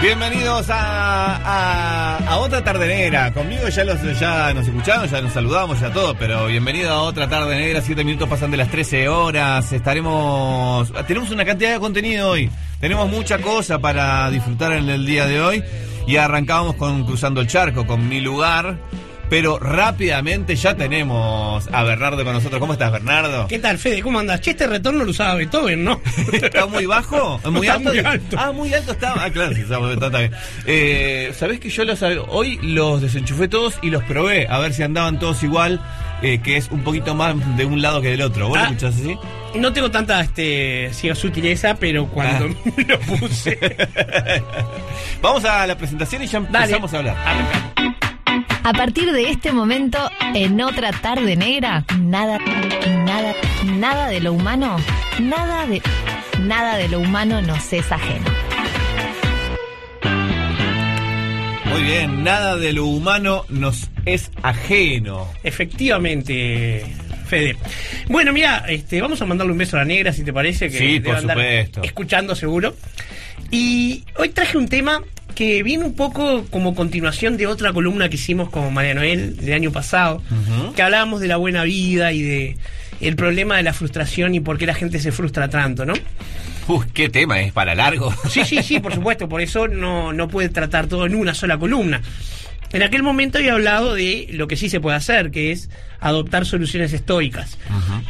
Bienvenidos a, a, otra tarde negra. Conmigo ya los ya nos escuchamos, ya nos saludamos, ya todo, pero bienvenido a otra tarde negra. Siete minutos pasan de las 13 horas. Estaremos. Tenemos una cantidad de contenido hoy. Tenemos mucha cosa para disfrutar en el día de hoy. Y arrancamos con Cruzando el Charco, con mi lugar. Pero rápidamente ya tenemos a Bernardo con nosotros. ¿Cómo estás, Bernardo? ¿Qué tal, Fede? ¿Cómo andas? Che, este retorno lo usaba Beethoven, ¿no? ¿Está muy bajo? ¿Muy, alto? muy alto. Ah, muy alto estaba. Ah, claro, sí, está, bien. Eh, ¿Sabés que yo los, hoy los desenchufé todos y los probé a ver si andaban todos igual, eh, que es un poquito más de un lado que del otro. ¿Vos lo Ah. escuchás así? No tengo tanta este, sutileza, pero cuando Ah. me lo puse. Vamos a la presentación y ya Dale. empezamos a hablar. Arranca. A partir de este momento, en otra tarde negra, nada, nada, nada de lo humano, nada de, nada de lo humano nos es ajeno. Muy bien, nada de lo humano nos es ajeno. Efectivamente, Fede. Bueno, mira, este, vamos a mandarle un beso a la negra, si te parece, que Sí, debe por andar supuesto. escuchando seguro. Y hoy traje un tema que viene un poco como continuación de otra columna que hicimos con María Noel del año pasado, que hablábamos de la buena vida y de el problema de la frustración y por qué la gente se frustra tanto, ¿no? Uy, qué tema, es para largo. Sí, sí, sí, por supuesto, por eso no, no puede tratar todo en una sola columna. En aquel momento había hablado de lo que sí se puede hacer, que es adoptar soluciones estoicas.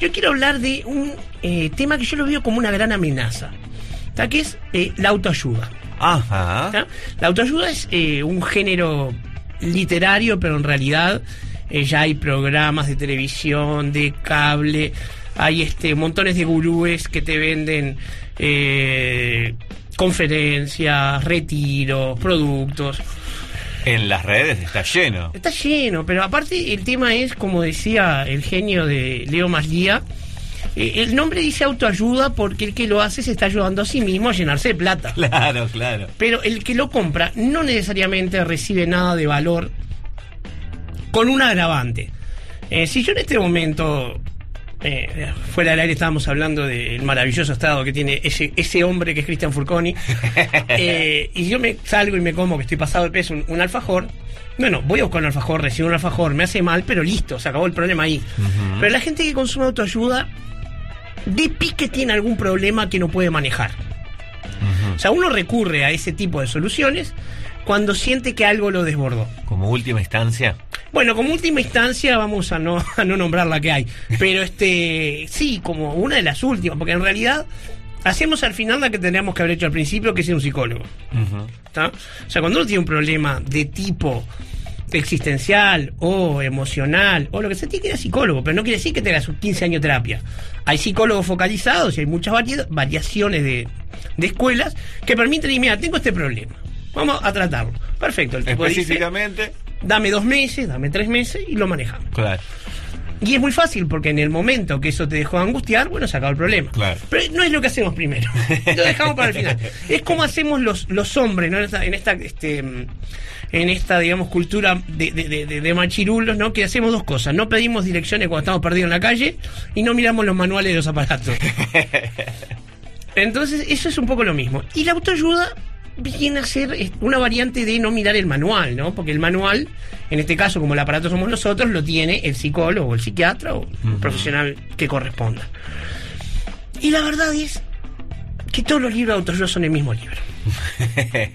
Yo quiero hablar de un eh, tema que yo lo veo como una gran amenaza, que es eh, la autoayuda. Ajá. ¿tá? La autoayuda es eh, un género literario, pero en realidad eh, ya hay programas de televisión, de cable, hay este montones de gurúes que te venden eh, conferencias, retiros, productos. En las redes está lleno. Está lleno, pero aparte el tema es, como decía el genio de Leo Maslía, eh, el nombre dice autoayuda porque el que lo hace se está ayudando a sí mismo a llenarse de plata. Claro, claro. Pero el que lo compra no necesariamente recibe nada de valor con un agravante. Eh, si yo en este momento, eh, fuera del aire estábamos hablando del maravilloso estado que tiene ese, ese hombre que es Cristian Furconi, eh, y yo me salgo y me como que estoy pasado de peso un, un alfajor, bueno, voy a buscar un alfajor, recibo un alfajor, me hace mal, pero listo, se acabó el problema ahí. Pero la gente que consume autoayuda, de pique tiene algún problema que no puede manejar. O sea, uno recurre a ese tipo de soluciones cuando siente que algo lo desbordó. Como última instancia. Bueno, como última instancia vamos a no, a no nombrar la que hay. Pero este, sí, como una de las últimas, porque en realidad hacemos al final la que tendríamos que haber hecho al principio, que es ir a un psicólogo. ¿tá? O sea, cuando uno tiene un problema de tipo existencial o emocional o lo que sea, tiene que ir a psicólogo, pero no quiere decir que tengas sus 15 años de terapia. Hay psicólogos focalizados y hay muchas varia- variaciones de, de escuelas que permiten, y mira, tengo este problema, vamos a tratarlo. Perfecto, el tipo dice, Específicamente. dame dos meses, dame tres meses y lo manejamos. Claro. Y es muy fácil porque en el momento que eso te dejó angustiar, bueno, se acabó el problema. Claro. Pero no es lo que hacemos primero. Lo dejamos para el final. Es como hacemos los, los hombres, ¿no? En esta, en esta, este, en esta digamos, cultura de, de, de- de- de machirulos, ¿no? Que hacemos dos cosas. No pedimos direcciones cuando estamos perdidos en la calle y no miramos los manuales de los aparatos. Entonces, eso es un poco lo mismo. Y la autoayuda viene a ser una variante de no mirar el manual, ¿no? Porque el manual, en este caso, como el aparato somos nosotros, lo tiene el psicólogo, el psiquiatra o el profesional que corresponda. Y la verdad es que todos los libros de autoayuda son el mismo libro.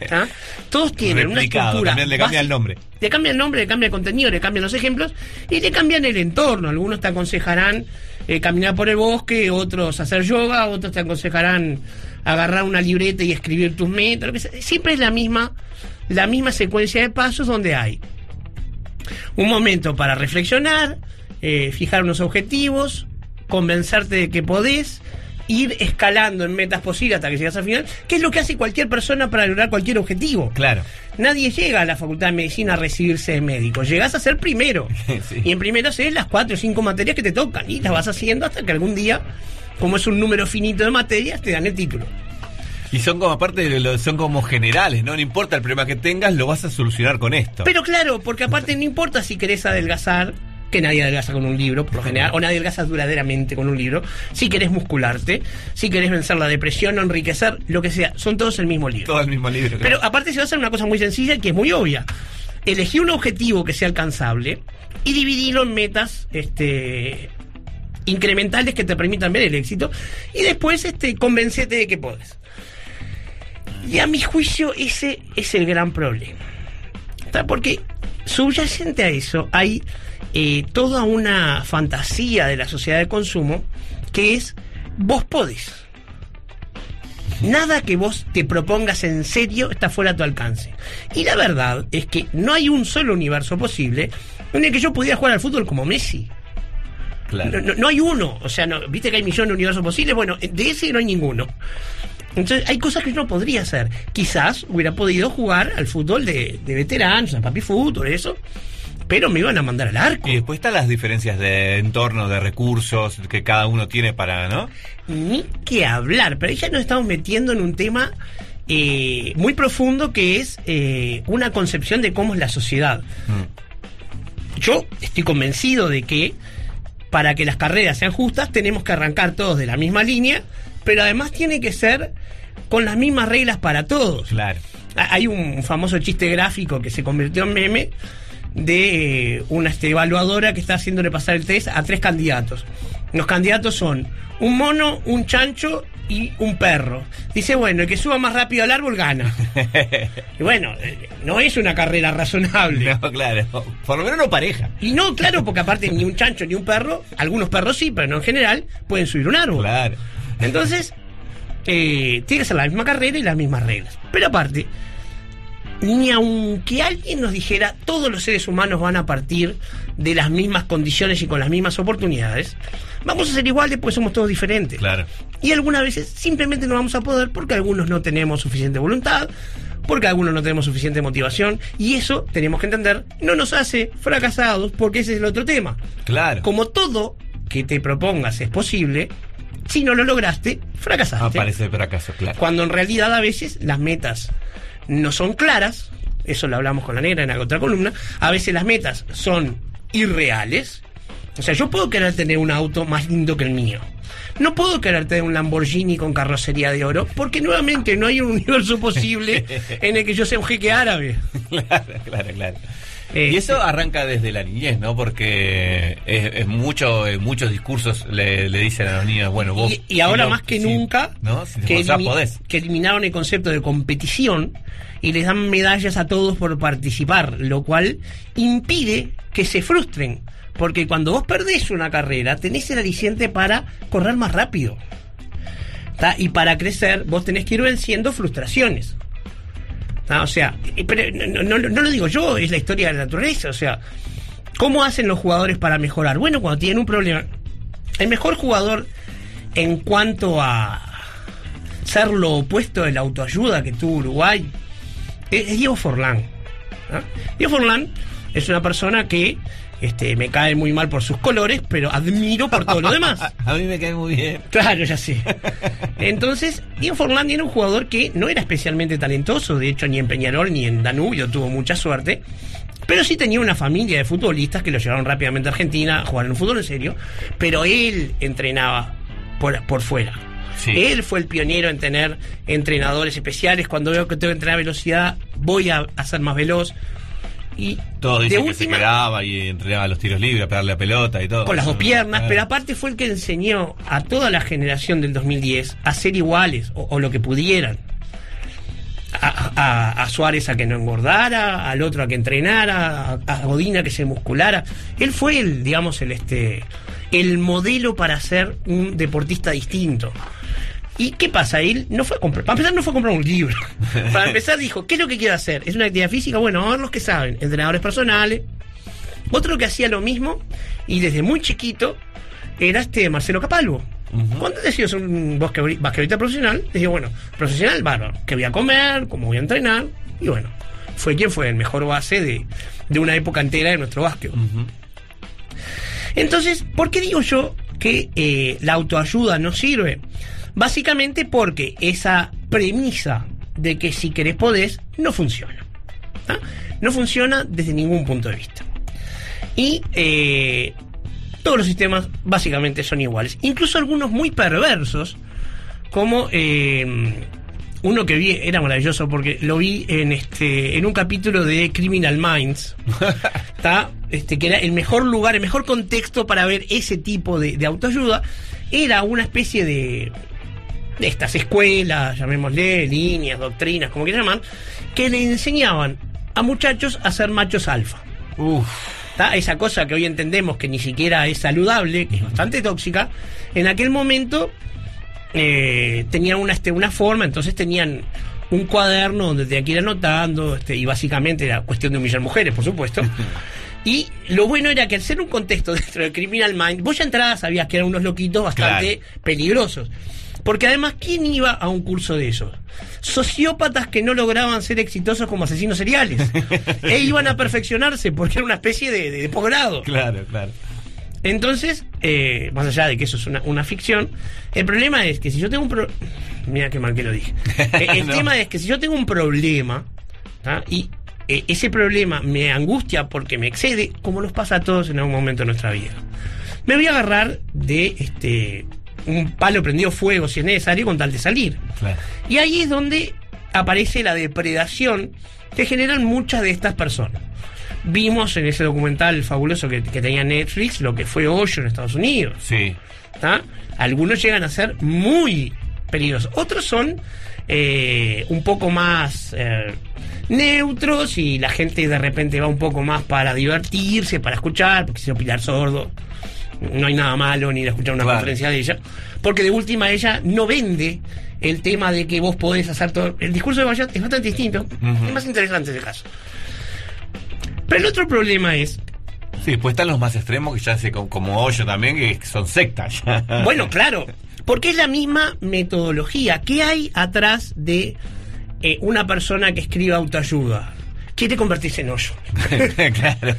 ¿tá? Todos tienen una estructura. también le cambia el nombre. Le cambia el nombre, le cambia el contenido, le cambian los ejemplos y le cambian el entorno. Algunos te aconsejarán eh, caminar por el bosque, otros hacer yoga, otros te aconsejarán agarrar una libreta y escribir tus metas. lo que sea. Siempre es la misma, la misma secuencia de pasos donde hay un momento para reflexionar, eh, fijar unos objetivos, convencerte de que podés, ir escalando en metas posibles hasta que llegas al final, que es lo que hace cualquier persona para lograr cualquier objetivo. Claro. Nadie llega a la facultad de medicina a recibirse de médico. Llegas a ser primero. Sí. Y en primero haces las cuatro o cinco materias que te tocan. Y las vas haciendo hasta que algún día, como es un número finito de materias, te dan el título. Y son como, aparte, de lo- son como generales, ¿no? No importa el problema que tengas, lo vas a solucionar con esto. Pero claro, porque aparte no importa si querés adelgazar, que nadie adelgaza con un libro, por lo general, o nadie adelgaza duraderamente con un libro. Si querés muscularte, si querés vencer la depresión, o enriquecer, lo que sea, son todos el mismo libro. Todo el mismo libro. Pero aparte se va a hacer una cosa muy sencilla que es muy obvia. Elegí un objetivo que sea alcanzable y dividirlo en metas este, incrementales que te permitan ver el éxito y después este, convencete de que podés. Y a mi juicio ese es el gran problema. ¿Está? Porque subyacente a eso hay eh, toda una fantasía de la sociedad de consumo que es vos podés. Nada que vos te propongas en serio está fuera de tu alcance. Y la verdad es que no hay un solo universo posible en el que yo pudiera jugar al fútbol como Messi. Claro. No, no- no hay uno. O sea, no, viste que hay millones de universos posibles. Bueno, de ese no hay ninguno. Entonces, hay cosas que yo no podría hacer. Quizás hubiera podido jugar al fútbol de, de veteranos, al papi fútbol, eso. Pero me iban a mandar al arco. Y después están las diferencias de entorno, de recursos que cada uno tiene para, ¿no? Ni que hablar. Pero ahí ya nos estamos metiendo en un tema eh, muy profundo que es eh, una concepción de cómo es la sociedad. Mm. Yo estoy convencido de que para que las carreras sean justas tenemos que arrancar todos de la misma línea, pero además tiene que ser con las mismas reglas para todos. Claro. Hay un famoso chiste gráfico que se convirtió en meme de eh, una este, evaluadora que está haciéndole pasar el test a tres candidatos. Los candidatos son un mono, un chancho y un perro. Dice, bueno, el que suba más rápido al árbol gana. y bueno, eh, no es una carrera razonable. No, claro. Por lo menos no pareja. Y no, claro, porque aparte ni un chancho ni un perro, algunos perros sí, pero no en general, pueden subir un árbol. Claro. Entonces, eh, tiene que ser la misma carrera y las mismas reglas. Pero aparte, ni aunque alguien nos dijera todos los seres humanos van a partir de las mismas condiciones y con las mismas oportunidades, vamos a ser iguales porque somos todos diferentes. Claro. Y algunas veces simplemente no vamos a poder porque algunos no tenemos suficiente voluntad, porque algunos no tenemos suficiente motivación, y eso tenemos que entender, no nos hace fracasados porque ese es el otro tema. Claro. Como todo que te propongas es posible, si no lo lograste, fracasaste. Aparece el fracaso, claro. Cuando en realidad a veces las metas no son claras, eso lo hablamos con la negra en la otra columna, a veces las metas son irreales. O sea, yo puedo querer tener un auto más lindo que el mío. No puedo querer tener un Lamborghini con carrocería de oro, porque nuevamente no hay un universo posible en el que yo sea un jeque árabe. Claro, claro, claro. Eh, y eso arranca desde la niñez, ¿no? Porque es, es mucho, eh, muchos discursos le, le dicen a los niños, bueno, vos... Y, y ahora no- más que nunca, ¿no? Si te que, esforzás, elimi- podés. que eliminaron el concepto de competición y les dan medallas a todos por participar, lo cual impide que se frustren. Porque cuando vos perdés una carrera, tenés el aliciente para correr más rápido. ¿tá? Y para crecer, vos tenés que ir venciendo frustraciones. ¿Tá? O sea, no, no- lo digo yo, es la historia de la naturaleza. O sea, ¿cómo hacen los jugadores para mejorar? Bueno, cuando tienen un problema. El mejor jugador en cuanto a ser lo opuesto de la autoayuda que tuvo Uruguay es, Diego Forlán. ¿ah? Diego Forlán es una persona que este, me cae muy mal por sus colores, pero admiro por todo lo demás. A mí me cae muy bien. Claro, ya sé. Entonces, Diego Forlán era un jugador que no era especialmente talentoso, de hecho ni en Peñarol ni en Danubio tuvo mucha suerte, pero sí tenía una familia de futbolistas que lo llevaron rápidamente a Argentina a jugar en un fútbol en serio, pero él entrenaba por, por fuera. Sí. Él fue el pionero en tener entrenadores especiales. Cuando veo que tengo que entrenar velocidad, voy a, a ser más veloz. Y Todo de dice que se última- quedaba y entrenaba los tiros libres, a pegarle la pelota y todo. con las dos piernas, Claro. pero aparte fue el que enseñó a toda la generación del 2010 a ser iguales o, o lo que pudieran. A, a- a Suárez a que no engordara, al otro a que entrenara, a, a Godín a que se musculara. Él fue el, digamos, el este el modelo para ser un deportista distinto. ¿Y qué pasa? Él no fue a comprar, para empezar no fue a comprar un libro. Para empezar dijo, ¿qué es lo que quiero hacer? ¿Es una actividad física? Bueno, vamos a ver los que saben, entrenadores personales, otro que hacía lo mismo y desde muy chiquito era este Marcelo Capalvo. Cuando decidió ser un basquetbol- basquetbolista profesional, decía, bueno, profesional, bárbaro, ¿qué voy a comer? ¿Cómo voy a entrenar? Y bueno, fue quien fue el mejor base de, de una época entera de nuestro básquet. Entonces, ¿por qué digo yo que eh, la autoayuda no sirve? Básicamente porque esa premisa de que si querés podés no funciona. ¿tá? No funciona desde ningún punto de vista. Y eh, todos los sistemas básicamente son iguales. Incluso algunos muy perversos, como eh, uno que vi, era maravilloso porque lo vi en este en un capítulo de Criminal Minds. ¿tá? Este, que era el mejor lugar, el mejor contexto para ver ese tipo de, de autoayuda. Era una especie de, de estas escuelas, llamémosle, líneas, doctrinas, como quieran llamar, que le enseñaban a muchachos a ser machos alfa. Uf. ¿tá? Esa cosa que hoy entendemos que ni siquiera es saludable, que es bastante tóxica, en aquel momento eh, tenían una, este, una forma, entonces tenían un cuaderno donde tenían que ir anotando, este, y básicamente era cuestión de humillar mujeres, por supuesto. Y lo bueno era que al ser un contexto dentro del Criminal Mind, vos ya entrada sabías que eran unos loquitos bastante peligrosos. Porque además, ¿quién iba a un curso de esos? Sociópatas que no lograban ser exitosos como asesinos seriales. e iban a perfeccionarse porque era una especie de, de- de posgrado. Claro, claro. Entonces, eh, más allá de que eso es una, una ficción, el problema es que si yo tengo un pro... Mira qué mal que lo dije. Eh, el No. tema es que si yo tengo un problema ¿tá? y eh, ese problema me angustia porque me excede, como nos pasa a todos en algún momento de nuestra vida, me voy a agarrar de este un palo prendido fuego si es necesario con tal de salir. Claro. Y ahí es donde aparece la depredación que generan muchas de estas personas. Vimos en ese documental fabuloso que, que tenía Netflix lo que fue Hoyo en Estados Unidos. Sí. ¿tá? Algunos llegan a ser muy peligrosos. Otros son eh, un poco más eh, neutros y la gente de repente va un poco más para divertirse, para escuchar, porque no Pilar Sordo. No hay nada malo ni de escuchar una Claro. conferencia de ella. Porque de última ella no vende el tema de que vos podés hacer todo. El discurso de Bayat es bastante distinto. Es más interesante ese caso. Pero el otro problema es Sí, pues están los más extremos que ya sé, como, Hoyo también, que son sectas. Bueno, claro, porque es la misma metodología. ¿Qué hay atrás de eh, una persona que escribe autoayuda? Quiere convertirse en hoyo. claro, claro.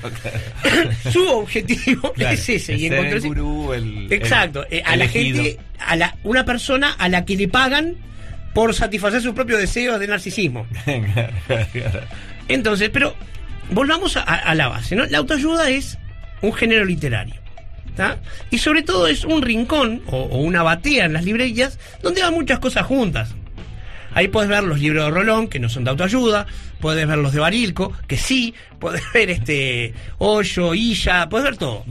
Su objetivo Claro, es ese. Y ser el encontrarse- gurú, el- Exacto. el eh, a la gente, a la, una persona a la que le pagan por satisfacer sus propios deseos de narcisismo. Entonces, pero volvamos a, a la base, ¿no? La autoayuda es un género literario. ¿tá? Y sobre todo es un rincón o, o una batea en las librerías donde van muchas cosas juntas. Ahí puedes ver los libros de Rolón, que no son de autoayuda, puedes ver los de Barilco, que sí, puedes ver este Hoyo, Illa, puedes ver todo.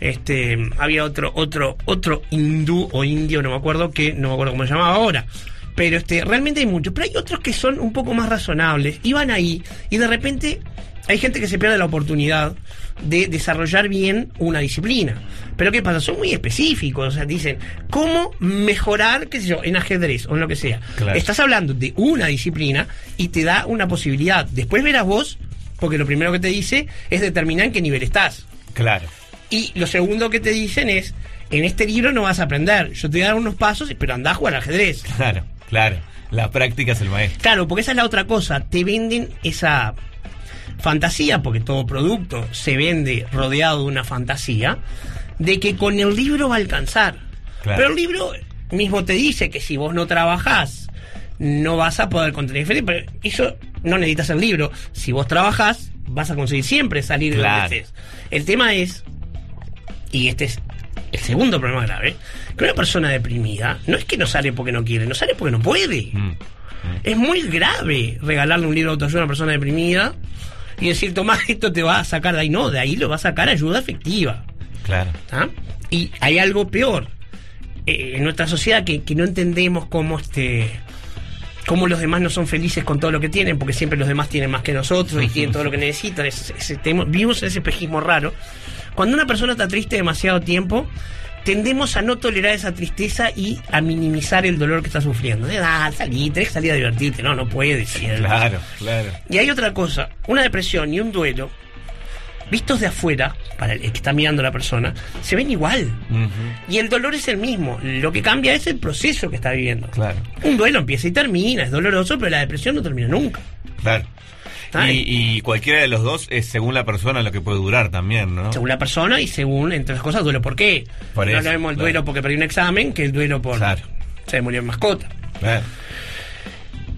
Este, había otro, otro, otro hindú o indio, no me acuerdo que, no me acuerdo cómo se llamaba ahora. Pero este, realmente hay muchos. Pero hay otros que son un poco más razonables. Y van ahí. Y de repente hay gente que se pierde la oportunidad de desarrollar bien una disciplina. Pero ¿qué pasa? Son muy específicos. O sea, dicen, ¿cómo mejorar, qué sé yo, en ajedrez o en lo que sea? Claro. Estás hablando de una disciplina y te da una posibilidad. Después verás vos, porque lo primero que te dice es determinar en qué nivel estás. Claro. Y lo segundo que te dicen es, en este libro no vas a aprender, yo te voy a dar unos pasos, pero andá a jugar al ajedrez. Claro, claro. La práctica es el maestro. Claro, porque esa es la otra cosa, te venden esa fantasía, porque todo producto se vende rodeado de una fantasía, de que con el libro va a alcanzar. Claro. Pero el libro mismo te dice que si vos no trabajás, no vas a poder contener diferente, pero eso no necesitas el libro. Si vos trabajás, vas a conseguir siempre salir de Claro. donde estés. El tema es, y este es el segundo problema grave, que una persona deprimida no es que no sale porque no quiere, no sale porque no puede. Mm. Es muy grave regalarle un libro de autoayuda a una persona deprimida y decir, toma, esto te va a sacar de ahí. No, de ahí lo va a sacar ayuda efectiva. Claro. ¿tá? Y hay algo peor eh, en nuestra sociedad que, que no entendemos cómo este cómo los demás no son felices con todo lo que tienen, porque siempre los demás tienen más que nosotros y tienen todo lo que necesitan. Es- es- vivimos ese espejismo raro. Cuando una persona está triste demasiado tiempo, tendemos a no tolerar esa tristeza y a minimizar el dolor que está sufriendo. Eh, Ah, salí, tenés que salir a divertirte. No, no puedes. Claro, claro. Y hay otra cosa, una depresión y un duelo, vistos de afuera, para el que está mirando a la persona, se ven igual. Y el dolor es el mismo. Lo que cambia es el proceso que está viviendo. Claro, Un duelo empieza y termina, es doloroso, pero la depresión no termina nunca. claro. Y, y cualquiera de los dos es según la persona lo que puede durar también, ¿no? Según la persona y según, entre las cosas, duelo por qué. Por no eso, le vemos el claro. duelo porque perdió un examen que el duelo por Claro. se murió en mascota. Claro.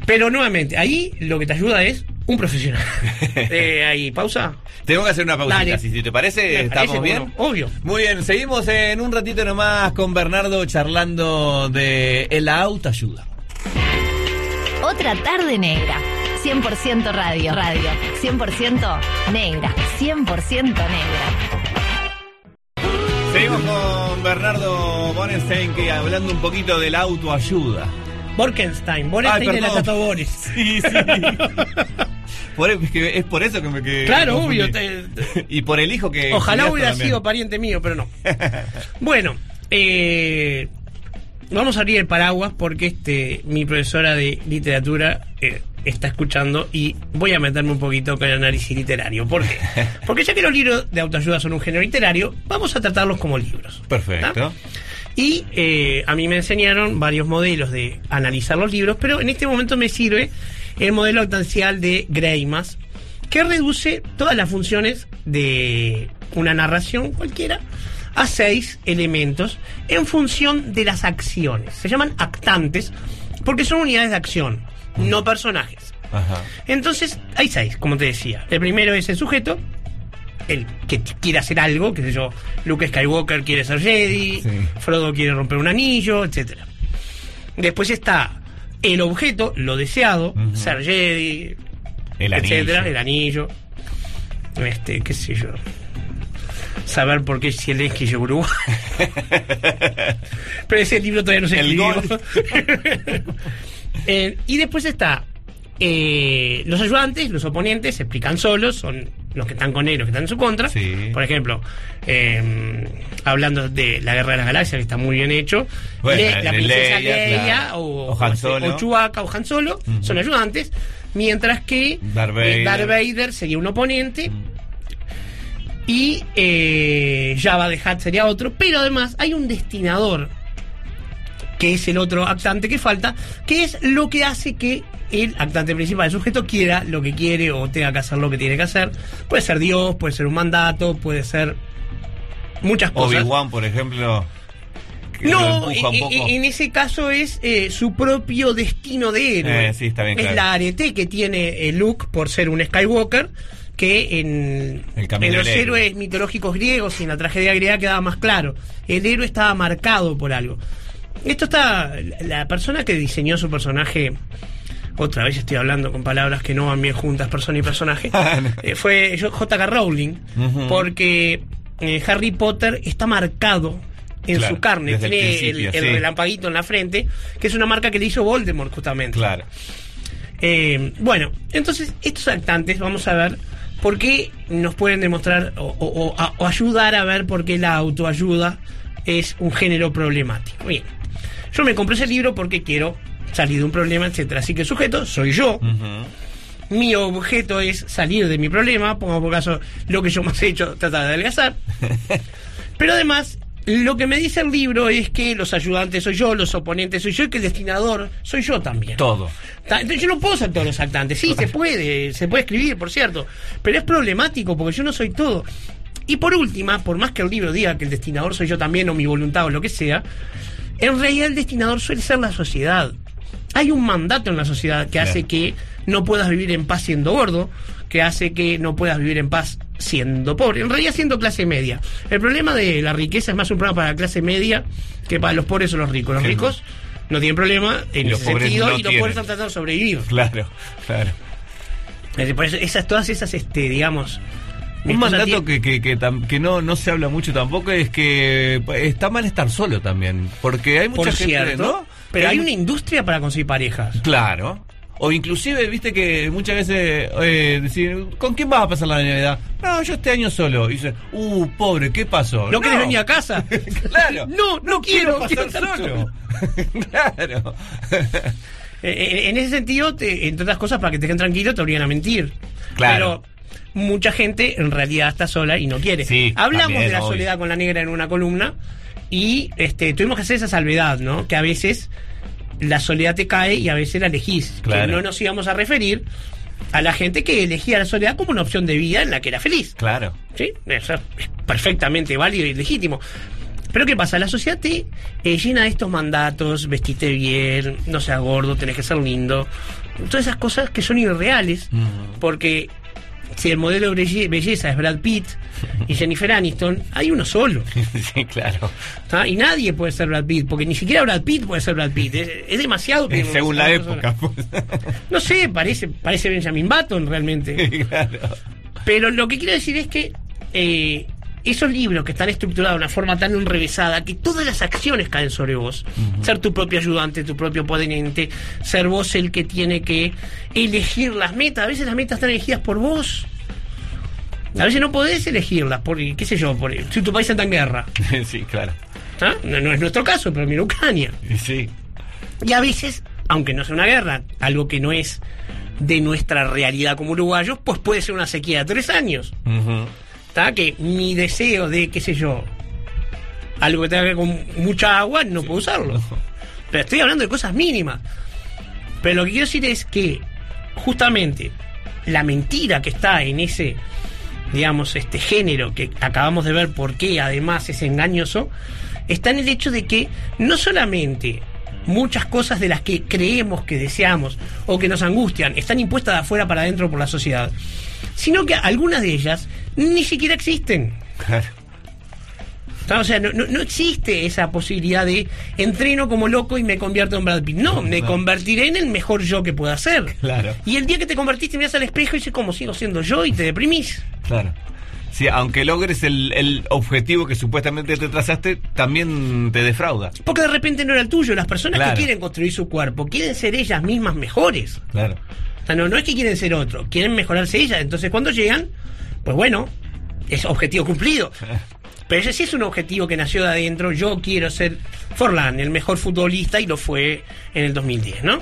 Pero nuevamente, ahí lo que te ayuda es un profesional. Eh, ahí, pausa. Tengo que hacer una pausita, si, si te parece, Me ¿estamos parece, bien? bueno, obvio. Muy bien, seguimos en un ratito nomás con Bernardo charlando de el autoayuda. Otra tarde negra. 100% radio. Radio. 100% negra. 100% negra. Seguimos con Bernardo Bonenstein que hablando un poquito de la autoayuda. Borkenstein. Borkenstein de la. Tato Boris. Sí, sí. Por- es, que es por eso que me que Claro, confundí. obvio, te- y por el hijo que. Ojalá hubiera también. sido pariente mío, pero no. Bueno, eh, vamos a abrir el paraguas porque este mi profesora de literatura eh, está escuchando y voy a meterme un poquito con el análisis literario. ¿Por qué? Porque ya que los libros de autoayuda son un género literario, vamos a tratarlos como libros. Perfecto. ¿tá? Y eh, a mí me enseñaron varios modelos de analizar los libros, pero en este momento me sirve el modelo actancial de Greimas, que reduce todas las funciones de una narración cualquiera a seis elementos en función de las acciones. Se llaman actantes porque son unidades de acción, no personajes. Ajá. Entonces, hay seis, como te decía. El primero es el sujeto, el que quiere hacer algo, qué sé yo, Luke Skywalker quiere ser Jedi, Sí. Frodo quiere romper un anillo, etcétera. Después está el objeto, lo deseado, ser Jedi, El etcétera, anillo. el anillo, este, qué sé yo. Saber por qué Zelensky llegó a Uruguay. Pero ese libro todavía no se El escribió. Eh, y después está eh, los ayudantes, los oponentes, se explican solos, son los que están con él, los que están en su contra. Sí. Por ejemplo, eh, hablando de la Guerra de las Galaxias, que está muy bien hecho, Bueno, Le- la princesa Leia, Leia, o, O Han o- Solo. o Chewbacca o Han Solo son ayudantes, mientras que Darth Vader. Darth Vader sería un oponente. Y eh, Java de Hutt sería otro, pero además hay un destinador que es el otro actante que falta, que es lo que hace que el actante principal, el sujeto, quiera lo que quiere o tenga que hacer lo que tiene que hacer. Puede ser Dios, puede ser un mandato, puede ser muchas cosas. Obi-Wan, por ejemplo. No, en, ese caso es eh, su propio destino de héroe. Eh, sí, está bien, es claro. la arete que tiene eh, Luke por ser un Skywalker, que en, en los héroes mitológicos griegos y en la tragedia griega quedaba más claro. El héroe estaba marcado por algo. Esto está. La persona que diseñó su personaje. Otra vez estoy hablando con palabras que no van bien juntas, persona y personaje. eh, fue J.K. Rowling. Porque eh, Harry Potter está marcado en Claro, su carne. el Tiene el, el sí. relampaguito en la frente, que es una marca que le hizo Voldemort, justamente. Claro. Eh, bueno, entonces estos actantes, vamos a ver por qué nos pueden demostrar o, o- o- a- o ayudar a ver por qué la autoayuda es un género problemático. Bien, yo me compré ese libro porque quiero salir de un problema, etcétera. Así que el sujeto soy yo. Mi objeto es salir de mi problema, pongo por caso lo que yo más he hecho, tratar de adelgazar. Pero además, lo que me dice el libro es que los ayudantes soy yo, los oponentes soy yo y que el destinador soy yo también. Todo. Entonces yo no puedo ser todos los actantes. Sí, se puede, se puede escribir, por cierto. Pero es problemático porque yo no soy todo. Y por última, por más que el libro diga que el destinador soy yo también o mi voluntad o lo que sea, en realidad el destinador suele ser la sociedad. Hay un mandato en la sociedad que hace que no puedas vivir en paz siendo gordo, que hace que no puedas vivir en paz siendo pobre, en realidad siendo clase media. El problema de la riqueza es más un problema para la clase media que para los pobres o los ricos. Los Sí. ricos no tienen problema en los ese sentido no y los tienen. pobres están tratando de sobrevivir. Claro, claro. Por eso esas, todas esas, este, digamos. Un mandato que, que, que, tam- que no, no se habla mucho tampoco es que está mal estar solo también. Porque hay mucha por gente, cierto, ¿no? pero hay una industria para conseguir parejas. Claro. O inclusive, viste que muchas veces eh, decir, ¿con quién vas a pasar la Navidad? No, yo este año solo. Y dice, uh, pobre, ¿qué pasó? ¿No, querés venir a casa? claro. No, no, quiero, pasar quiero estar solo. claro. Eh, eh, en ese sentido, te- entre otras cosas, para que te queden tranquilos, te obligan a mentir. Claro. Pero mucha gente en realidad está sola y no quiere. Sí, Hablamos también, de la obvio. soledad con la negra en una columna y este, tuvimos que hacer esa salvedad, ¿no? Que a veces la soledad te cae y a veces la elegís. Claro. Que no nos íbamos a referir a la gente que elegía la soledad como una opción de vida en la que era feliz. claro. ¿Sí? Eso es perfectamente válido y legítimo. Pero ¿qué pasa? La sociedad te eh, llena de estos mandatos, vestite bien, no seas gordo, tenés que ser lindo, todas esas cosas que son irreales, porque si el modelo de belle- belleza es Brad Pitt y Jennifer Aniston, hay uno solo. sí, claro. ¿tá? Y nadie puede ser Brad Pitt, porque ni siquiera Brad Pitt puede ser Brad Pitt. Es, es demasiado. que- Según la época. pues. No sé, parece, parece Benjamin Button realmente. claro. Pero lo que quiero decir es que eh, esos libros que están estructurados de una forma tan enrevesada que todas las acciones caen sobre vos, ser tu propio ayudante, tu propio ponente, ser vos el que tiene que elegir las metas, a veces las metas están elegidas por vos. A veces no podés elegirlas, por, qué sé yo, por, si tu país está en guerra. sí, claro. ¿ah? No, no es nuestro caso, pero mira Ucrania. Sí. Y a veces, aunque no sea una guerra, algo que no es de nuestra realidad como uruguayos, pues puede ser una sequía de tres años. ¿Está? Que mi deseo de, qué sé yo, algo que tenga que ver con mucha agua, no puedo usarlo. Pero estoy hablando de cosas mínimas. Pero lo que quiero decir es que, justamente, la mentira que está en ese, digamos, este género que acabamos de ver por qué además es engañoso, está en el hecho de que no solamente muchas cosas de las que creemos que deseamos o que nos angustian están impuestas de afuera para adentro por la sociedad, sino que algunas de ellas ni siquiera existen. Claro. ¿Está? O sea, no, no, no existe esa posibilidad de entreno como loco y me convierto en Brad Pitt. No, me convertiré en el mejor yo que pueda ser. Claro. Y el día que te convertiste, miras al espejo y dices, ¿cómo sigo siendo yo? Y te deprimís. Claro. Sí, aunque logres el, el objetivo que supuestamente te trazaste, también te defrauda. Porque de repente no era el tuyo. Las personas Claro. que quieren construir su cuerpo quieren ser ellas mismas mejores. Claro. O sea, no, no es que quieren ser otro, quieren mejorarse ellas. Entonces, cuando llegan, pues bueno, es objetivo cumplido. Pero ese sí es un objetivo que nació de adentro. Yo quiero ser Forlán, el mejor futbolista, y lo fue en el 2010, ¿no?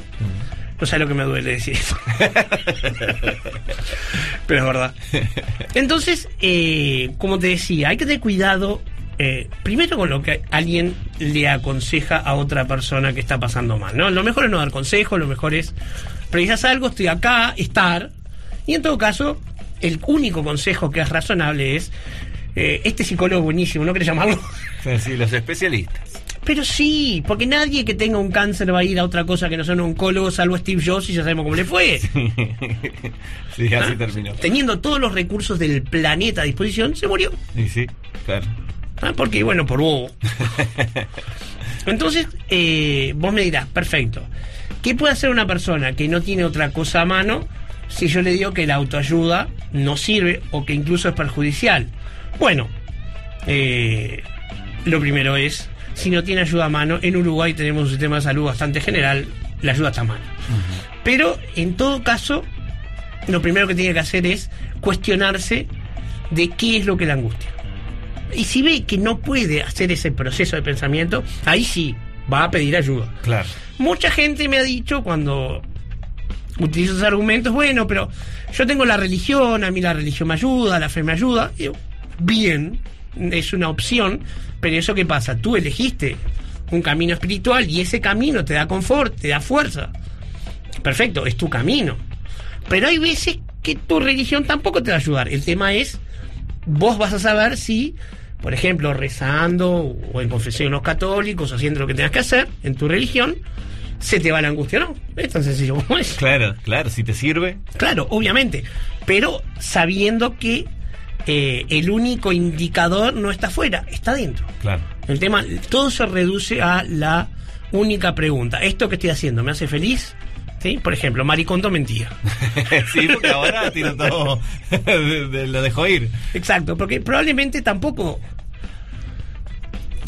No sé lo que me duele decir eso. Pero es verdad. Entonces, eh, como te decía, hay que tener cuidado. eh, primero con lo que alguien le aconseja a otra persona que está pasando mal, ¿no? Lo mejor es no dar consejos, lo mejor es precisas algo, estoy acá, estar. Y en todo caso, el único consejo que es razonable es eh, este psicólogo buenísimo, ¿no querés llamarlo? Sí, los especialistas. Pero sí, porque nadie que tenga un cáncer va a ir a otra cosa que no sea un oncólogo, salvo Steve Jobs y ya sabemos cómo le fue. sí, así terminó. Teniendo todos los recursos del planeta a disposición, se murió. Y sí, claro. Ah, Porque, bueno, por bobo. Entonces, eh, vos me dirás, perfecto. ¿Qué puede hacer una persona que no tiene otra cosa a mano si yo le digo que la autoayuda no sirve o que incluso es perjudicial? Bueno, eh, lo primero es, si no tiene ayuda a mano, en Uruguay tenemos un sistema de salud bastante general, la ayuda está a mano. Pero, en todo caso, lo primero que tiene que hacer es cuestionarse de qué es lo que le angustia. Y si ve que no puede hacer ese proceso de pensamiento, ahí sí va a pedir ayuda. Claro. Mucha gente me ha dicho cuando utilizo esos argumentos, bueno, pero yo tengo la religión, a mí la religión me ayuda, la fe me ayuda. Bien, es una opción, pero eso qué pasa, tú elegiste un camino espiritual y ese camino te da confort, te da fuerza. Perfecto, es tu camino. Pero hay veces que tu religión tampoco te va a ayudar. El tema es, vos vas a saber si, por ejemplo, rezando o en confesión los católicos, haciendo lo que tengas que hacer en tu religión, se te va la angustia, ¿no? Es tan sencillo como es. Claro, claro, si te sirve. Claro, obviamente. Pero sabiendo que eh, el único indicador no está afuera, está dentro. Claro. El tema, todo se reduce a la única pregunta. ¿Esto que estoy haciendo me hace feliz? ¿Sí? Por ejemplo, Maricondo mentía. sí, porque ahora tiro todo. lo dejó ir. Exacto, porque probablemente tampoco...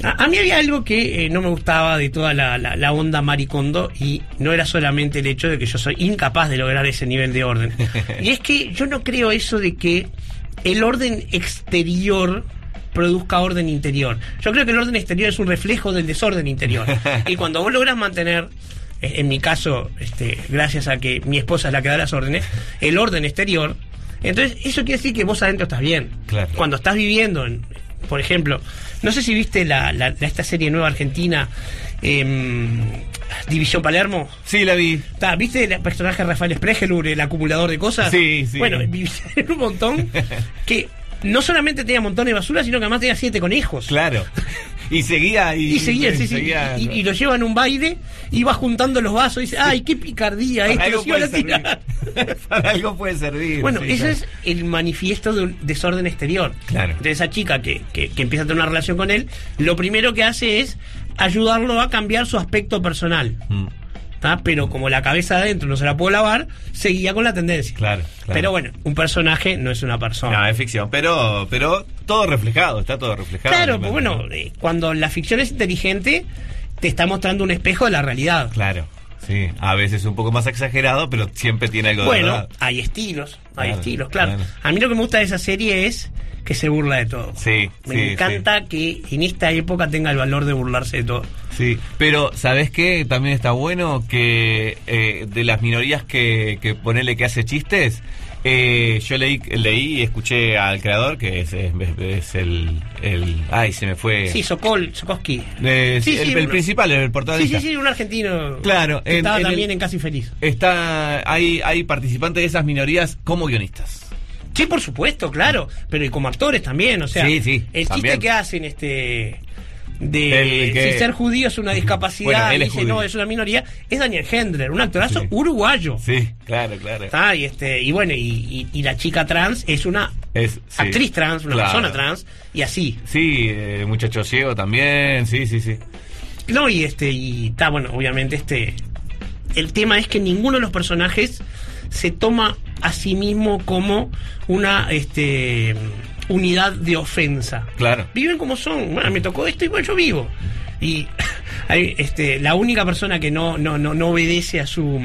A, a mí había algo que eh, no me gustaba de toda la, la- la onda maricondo y no era solamente el hecho de que yo soy incapaz de lograr ese nivel de orden. Y es que yo no creo eso de que el orden exterior produzca orden interior. Yo creo que el orden exterior es un reflejo del desorden interior. Y cuando vos logras mantener, eh, en mi caso, este, gracias a que mi esposa es la que da las órdenes, el orden exterior, entonces eso quiere decir que vos adentro estás bien. Claro. Cuando estás viviendo, en- por ejemplo, no sé si viste la, la- la- esta serie nueva argentina, em, División Palermo. Sí, la vi. Está, ¿Viste el personaje de Rafael Spregelur, el acumulador de cosas? Sí, sí. Bueno, en un montón que no solamente tenía montones de basura, sino que además tenía siete conejos. Claro. Y seguía y, Y seguía, sí, sí. seguía- Y, y lo llevan a un baile, iba juntando los vasos y dice, ¡ay, qué picardía! Esto algo puede a tirar. servir. Para algo puede servir. Bueno, sí, ese claro. es el manifiesto de un desorden exterior. Claro. De esa chica que, que, que empieza a tener una relación con él, lo primero que hace es ayudarlo a cambiar su aspecto personal. Mm, ¿tá? Pero como la cabeza de adentro no se la pudo lavar, seguía con la tendencia. Claro, claro. Pero bueno, un personaje no es una persona. No, es ficción, pero, pero todo reflejado, está todo reflejado. claro, pues bueno, eh, cuando la ficción es inteligente, te está mostrando un espejo de la realidad. Claro, sí. A veces un poco más exagerado, pero siempre tiene algo de Bueno, hay estilos, hay Claro, estilos, claro. claro. A mí lo que me gusta de esa serie es que se burla de todo. Sí, Me sí, encanta que en esta época tenga el valor de burlarse de todo. Sí, pero ¿sabes qué? También está bueno que eh, de las minorías que, que ponele que hace chistes, eh, yo leí, leí y escuché al creador, que es, es- es el, el... Ay, se me fue... Sí, Sokol, Sokoski. Eh, Sí, el, sí, el uno- principal, el Sí, protagonista. sí, sí, un argentino. Claro, que en- estaba en también el- en Casi Feliz. Está, hay, hay participantes de esas minorías como guionistas. Sí, por supuesto, claro. Pero y como actores también, o sea. Sí, sí, El chiste que hacen, este. De que- si ser judío es una discapacidad, Bueno, y dice no, es una minoría, es Daniel Hendler, un actorazo Sí. uruguayo. Sí, claro, claro. Está, y este, y bueno, y, y- y la chica trans es una Es, sí. actriz trans, una Claro. persona trans, y así. Sí, eh, muchacho ciego también, sí, sí, sí. No, y este, y está, bueno, obviamente este. El tema es que ninguno de los personajes se toma a sí mismo como una este unidad de ofensa. Claro. Viven como son. Bueno, me tocó esto y bueno, yo vivo. Y hay, este, la única persona que no, no, no, no obedece a su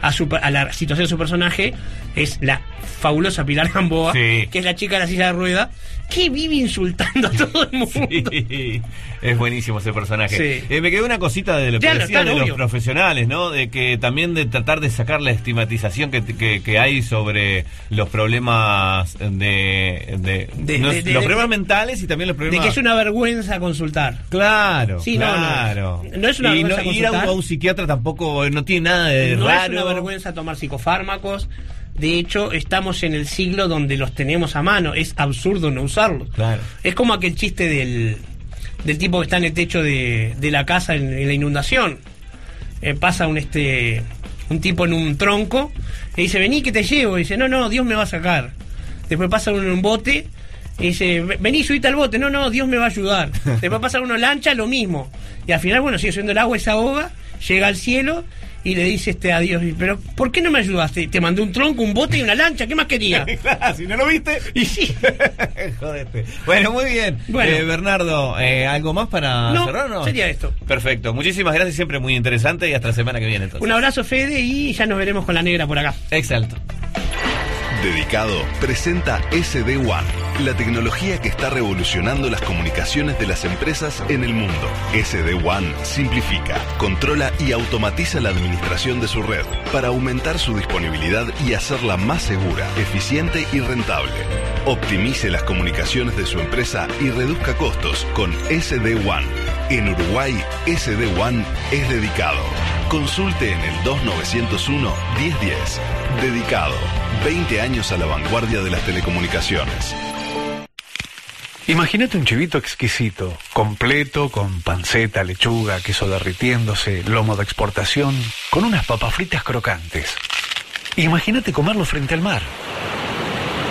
a su a la situación de su personaje es la fabulosa Pilar Gamboa, Sí. que es la chica de la silla de rueda, que vive insultando a todo el mundo. Sí, es buenísimo ese personaje. Sí. Eh, me quedó una cosita de lo que Ya, no, decían claro, de los profesionales, ¿no? De que también de tratar de sacar la estigmatización que, que, que hay sobre los problemas de, de, De- no, de- de- los de- problemas mentales y también los De problemas que es una vergüenza consultar. Claro, Sí, no, no. claro. No es una y vergüenza ir a un, consultar. a un psiquiatra tampoco no tiene nada de no raro. es una vergüenza tomar psicofármacos. De hecho, estamos en el siglo donde los tenemos a mano. Es absurdo no usarlos. Claro. Es como aquel chiste del, del tipo que está en el techo de, de la casa en, en la inundación. Eh, pasa un este un tipo en un tronco y dice, vení que te llevo. Y dice, no, no, Dios me va a sacar. Después pasa uno en un bote y dice, vení, subite al bote. No, no, Dios me va a ayudar. Después pasa uno en lancha, lo mismo. Y al final, bueno, sigue subiendo el agua se ahoga, llega al cielo y le dice este a Dios, pero ¿por qué no me ayudaste? Te mandé un tronco, un bote y una lancha, ¿qué más quería? si no lo viste. Y sí. Jodete. Bueno, muy bien. Bueno. Eh, Bernardo, eh, ¿algo más para No, cerrar? o No, sería esto. Perfecto. Muchísimas gracias, siempre muy interesante y hasta la semana que viene. Entonces. Un abrazo, Fede, y ya nos veremos con la negra por acá. Excelente. Dedicado presenta SD One, la tecnología que está revolucionando las comunicaciones de las empresas en el mundo. SD One simplifica, controla y automatiza la administración de su red para aumentar su disponibilidad y hacerla más segura, eficiente y rentable. Optimice las comunicaciones de su empresa y reduzca costos con SD One. En Uruguay, SD One es dedicado. Consulte en el 2901 1010. Dedicado. 20 años a la vanguardia de las telecomunicaciones. Imagínate un chivito exquisito, completo, con panceta, lechuga, queso derritiéndose, lomo de exportación, con unas papas fritas crocantes. Imagínate comerlo frente al mar,